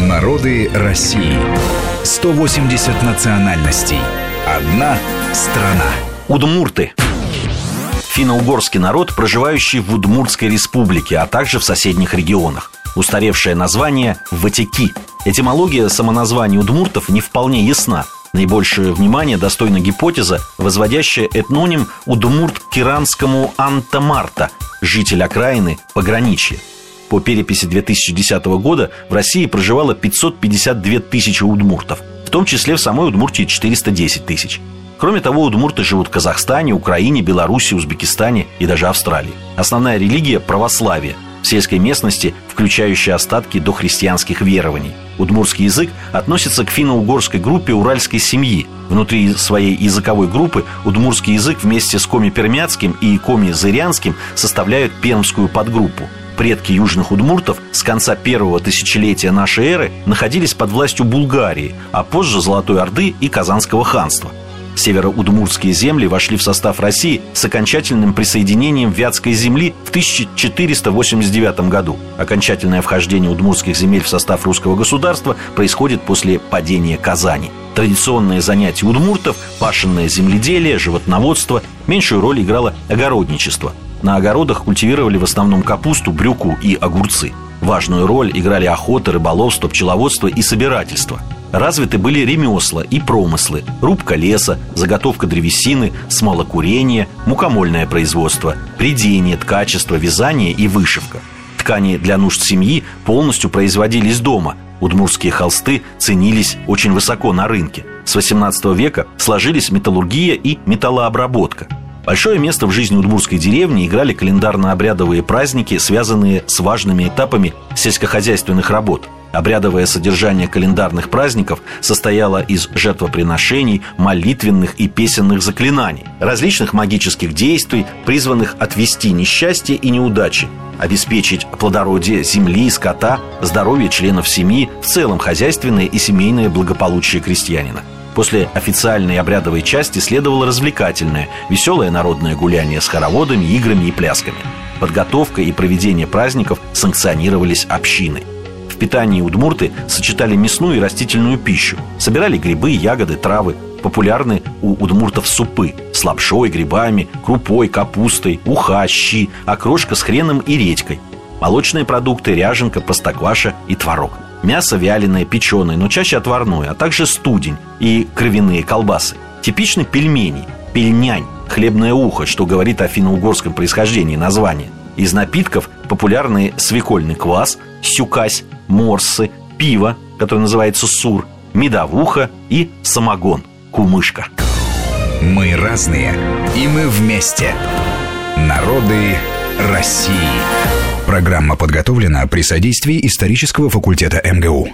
Народы России. 180 национальностей. Одна страна. Удмурты. Финно-угорский народ, проживающий в Удмуртской республике, а также в соседних регионах. Устаревшее название – Ватики. Этимология самоназвания удмуртов не вполне ясна. Наибольшее внимание достойна гипотеза, возводящая этноним удмурт к киранскому Антамарта, житель окраины пограничья. По переписи 2010 года в России проживало 552 тысячи удмуртов, в том числе в самой Удмуртии 410 тысяч. Кроме того, удмурты живут в Казахстане, Украине, Беларуси, Узбекистане и даже Австралии. Основная религия – православие, в сельской местности, включающая остатки дохристианских верований. Удмурский язык относится к финно-угорской группе уральской семьи. Внутри своей языковой группы удмурский язык вместе с коми-пермяцким и коми-зырянским составляют пермскую подгруппу – предки южных удмуртов с конца первого тысячелетия нашей эры находились под властью Булгарии, а позже Золотой Орды и Казанского ханства. Североудмуртские земли вошли в состав России с окончательным присоединением Вятской земли в 1489 году. Окончательное вхождение удмуртских земель в состав русского государства происходит после падения Казани. Традиционные занятия удмуртов – пашенное земледелие, животноводство – меньшую роль играло огородничество – на огородах культивировали в основном капусту, брюку и огурцы. Важную роль играли охота, рыболовство, пчеловодство и собирательство. Развиты были ремесла и промыслы, рубка леса, заготовка древесины, смолокурение, мукомольное производство, придение, ткачество, вязание и вышивка. Ткани для нужд семьи полностью производились дома. Удмурские холсты ценились очень высоко на рынке. С 18 века сложились металлургия и металлообработка – Большое место в жизни удмурской деревни играли календарно-обрядовые праздники, связанные с важными этапами сельскохозяйственных работ. Обрядовое содержание календарных праздников состояло из жертвоприношений, молитвенных и песенных заклинаний, различных магических действий, призванных отвести несчастье и неудачи, обеспечить плодородие земли, скота, здоровье членов семьи, в целом хозяйственное и семейное благополучие крестьянина. После официальной обрядовой части следовало развлекательное, веселое народное гуляние с хороводами, играми и плясками. Подготовка и проведение праздников санкционировались общиной. В питании удмурты сочетали мясную и растительную пищу, собирали грибы, ягоды, травы. Популярны у удмуртов супы с лапшой, грибами, крупой, капустой, уха, щи, окрошка с хреном и редькой. Молочные продукты, ряженка, простокваша и творог – мясо вяленое, печеное, но чаще отварное, а также студень и кровяные колбасы. Типичны пельмени, пельнянь, хлебное ухо, что говорит о финно-угорском происхождении названия. Из напитков популярны свекольный квас, сюкась, морсы, пиво, которое называется сур, медовуха и самогон, кумышка. Мы разные, и мы вместе. Народы России. Программа подготовлена при содействии исторического факультета МГУ.